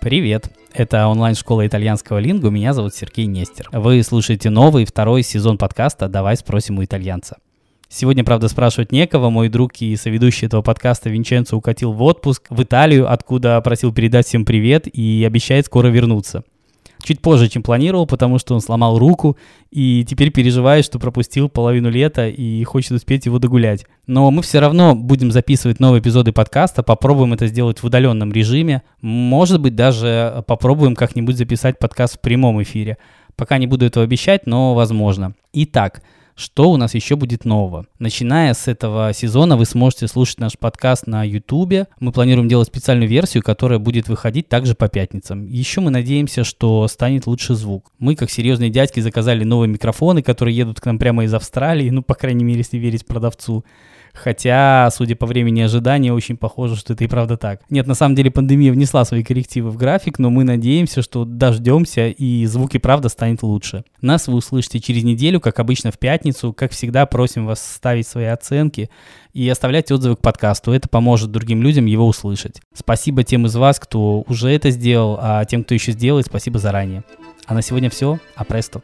Привет! Это онлайн-школа итальянского лингу, меня зовут Сергей Нестер. Вы слушаете новый, второй сезон подкаста «Давай спросим у итальянца». Сегодня, правда, спрашивать некого. Мой друг и соведущий этого подкаста Винченцо укатил в отпуск в Италию, откуда просил передать всем привет и обещает скоро вернуться. Чуть позже, чем планировал, потому что он сломал руку и теперь переживает, что пропустил половину лета и хочет успеть его догулять. Но мы все равно будем записывать новые эпизоды подкаста, попробуем это сделать в удаленном режиме. Может быть, даже попробуем как-нибудь записать подкаст в прямом эфире. Пока не буду этого обещать, но возможно. Итак, что у нас еще будет нового. Начиная с этого сезона вы сможете слушать наш подкаст на YouTube. Мы планируем делать специальную версию, которая будет выходить также по пятницам. Еще мы надеемся, что станет лучше звук. Мы, как серьезные дядьки, заказали новые микрофоны, которые едут к нам прямо из Австралии, ну, по крайней мере, если верить продавцу. Хотя, судя по времени ожидания, очень похоже, что это и правда так. Нет, на самом деле пандемия внесла свои коррективы в график, но мы надеемся, что дождемся и звук и правда станет лучше. Нас вы услышите через неделю, как обычно в пятницу. Как всегда, просим вас ставить свои оценки и оставлять отзывы к подкасту. Это поможет другим людям его услышать. Спасибо тем из вас, кто уже это сделал, а тем, кто еще сделает, спасибо заранее. А на сегодня все. А престо.